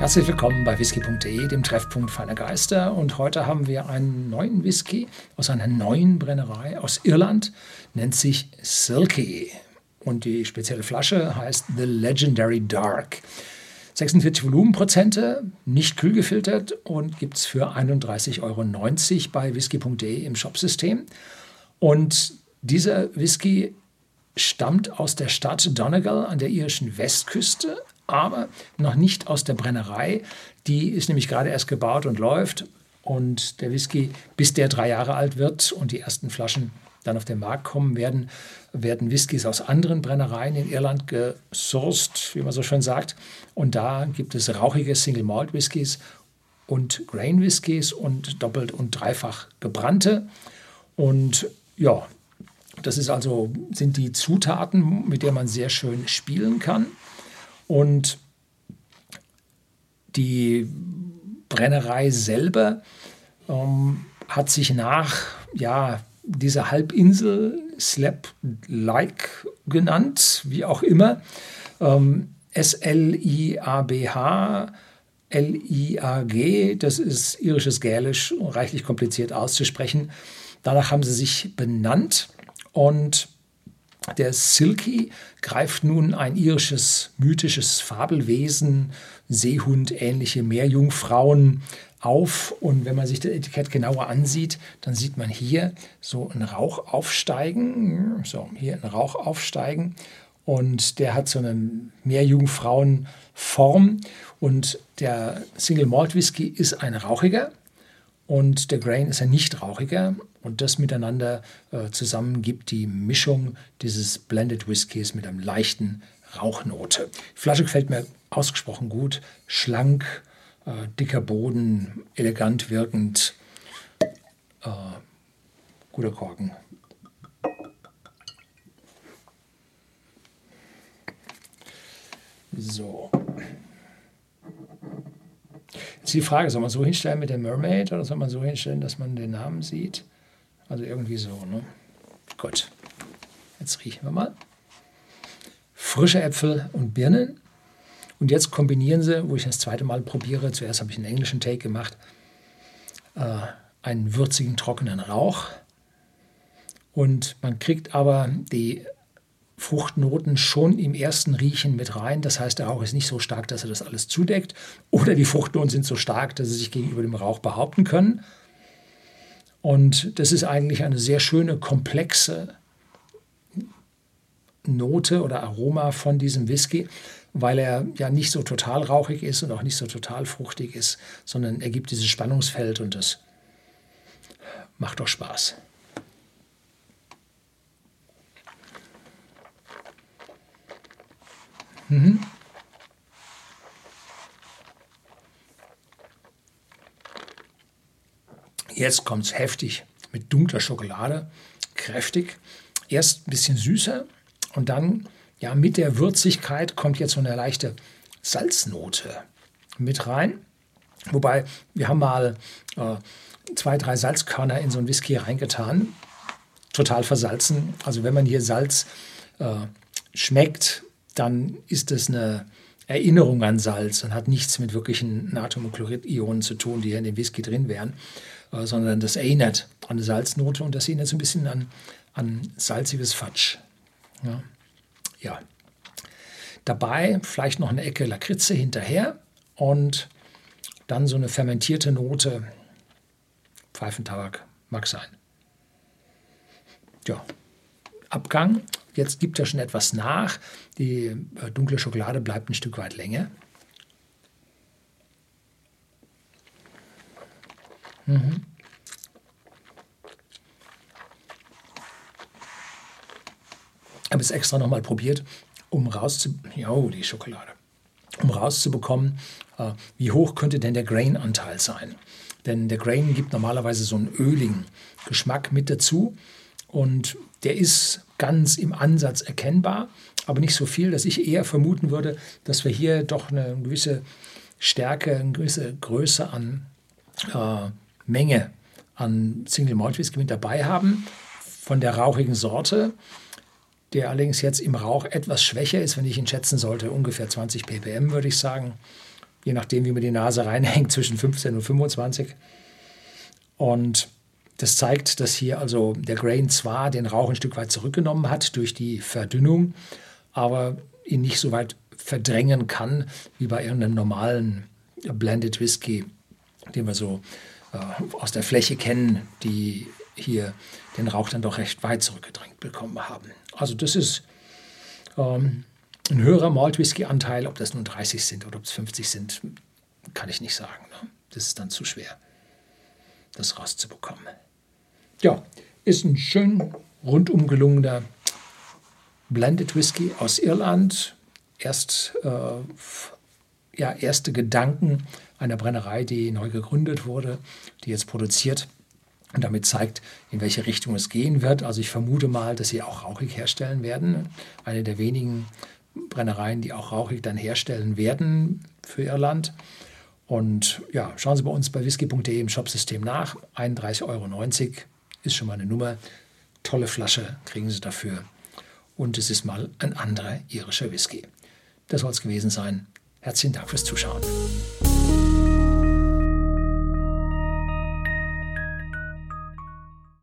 Herzlich willkommen bei whisky.de, dem Treffpunkt feiner Geister. Und heute haben wir einen neuen Whisky aus einer neuen Brennerei aus Irland, nennt sich Silky. Und die spezielle Flasche heißt The Legendary Dark. 46 Volumenprozente, nicht kühl gefiltert und gibt es für 31,90 Euro bei whisky.de im Shopsystem. Und dieser Whisky stammt aus der Stadt Donegal an der irischen Westküste, aber noch nicht aus der Brennerei. Die ist nämlich gerade erst gebaut und läuft. Und der Whisky, bis der drei Jahre alt wird und die ersten Flaschen dann auf den Markt kommen, werden, werden Whiskys aus anderen Brennereien in Irland gesourced, wie man so schön sagt. Und da gibt es rauchige Single Malt Whiskys und Grain Whiskys und doppelt und dreifach gebrannte. Und ja, das ist also, sind die Zutaten, mit denen man sehr schön spielen kann. Und die Brennerei selber ähm, hat sich nach ja, dieser Halbinsel Slap Like genannt, wie auch immer. Ähm, S-L-I-A-B-H, L-I-A-G, das ist irisches Gälisch, reichlich kompliziert auszusprechen. Danach haben sie sich benannt und der Silky greift nun ein irisches mythisches Fabelwesen, Seehund, ähnliche Meerjungfrauen auf. Und wenn man sich das Etikett genauer ansieht, dann sieht man hier so einen Rauch aufsteigen. So, hier einen Rauch aufsteigen. Und der hat so eine Meerjungfrauenform. Und der Single Malt Whisky ist ein rauchiger. Und der Grain ist ein nicht rauchiger. Und das miteinander äh, zusammen gibt die Mischung dieses Blended Whiskys mit einem leichten Rauchnote. Die Flasche gefällt mir ausgesprochen gut, schlank, äh, dicker Boden, elegant wirkend, äh, guter Korken. So. Jetzt die Frage, soll man so hinstellen mit der Mermaid oder soll man so hinstellen, dass man den Namen sieht? Also irgendwie so, ne? Gut. Jetzt riechen wir mal. Frische Äpfel und Birnen. Und jetzt kombinieren sie, wo ich das zweite Mal probiere, zuerst habe ich einen englischen Take gemacht, äh, einen würzigen, trockenen Rauch. Und man kriegt aber die Fruchtnoten schon im ersten Riechen mit rein. Das heißt, der Rauch ist nicht so stark, dass er das alles zudeckt. Oder die Fruchtnoten sind so stark, dass sie sich gegenüber dem Rauch behaupten können. Und das ist eigentlich eine sehr schöne, komplexe Note oder Aroma von diesem Whisky, weil er ja nicht so total rauchig ist und auch nicht so total fruchtig ist, sondern er gibt dieses Spannungsfeld und das macht doch Spaß. Mhm. Jetzt kommt es heftig mit dunkler Schokolade, kräftig. Erst ein bisschen süßer und dann ja mit der Würzigkeit kommt jetzt so eine leichte Salznote mit rein. Wobei wir haben mal äh, zwei, drei Salzkörner in so einen Whisky reingetan. Total versalzen. Also wenn man hier Salz äh, schmeckt, dann ist es eine Erinnerung an Salz und hat nichts mit wirklichen Natriumchlorid-Ionen zu tun, die hier in dem Whisky drin wären, äh, sondern das erinnert an eine Salznote und das erinnert so ein bisschen an, an salziges Fatsch. Ja. ja. Dabei vielleicht noch eine Ecke Lakritze hinterher und dann so eine fermentierte Note. Pfeifentabak mag sein. Ja, Abgang. Jetzt gibt er schon etwas nach. Die äh, dunkle Schokolade bleibt ein Stück weit länger. Mhm. Ich habe es extra nochmal probiert, um rauszu oh, die Schokolade. Um rauszubekommen, äh, wie hoch könnte denn der Grain-Anteil sein. Denn der Grain gibt normalerweise so einen öligen Geschmack mit dazu. Und der ist ganz im Ansatz erkennbar, aber nicht so viel, dass ich eher vermuten würde, dass wir hier doch eine gewisse Stärke, eine gewisse Größe an äh, Menge an Single Malt Whisky mit dabei haben von der rauchigen Sorte, der allerdings jetzt im Rauch etwas schwächer ist, wenn ich ihn schätzen sollte, ungefähr 20 ppm würde ich sagen. je nachdem, wie man die Nase reinhängt, zwischen 15 und 25. Und das zeigt, dass hier also der Grain zwar den Rauch ein Stück weit zurückgenommen hat durch die Verdünnung, aber ihn nicht so weit verdrängen kann wie bei irgendeinem normalen Blended Whisky, den wir so äh, aus der Fläche kennen, die hier den Rauch dann doch recht weit zurückgedrängt bekommen haben. Also das ist ähm, ein höherer Malt Whisky Anteil, ob das nun 30 sind oder ob es 50 sind, kann ich nicht sagen. Ne? Das ist dann zu schwer, das rauszubekommen. Ja, ist ein schön rundum gelungener Blended Whisky aus Irland. Erst äh, ja, erste Gedanken einer Brennerei, die neu gegründet wurde, die jetzt produziert und damit zeigt, in welche Richtung es gehen wird. Also ich vermute mal, dass sie auch rauchig herstellen werden. Eine der wenigen Brennereien, die auch rauchig dann herstellen werden für Irland. Und ja, schauen Sie bei uns bei whisky.de im Shopsystem nach. 31,90 Euro ist schon mal eine Nummer. Tolle Flasche kriegen Sie dafür. Und es ist mal ein anderer irischer Whisky. Das soll es gewesen sein. Herzlichen Dank fürs Zuschauen.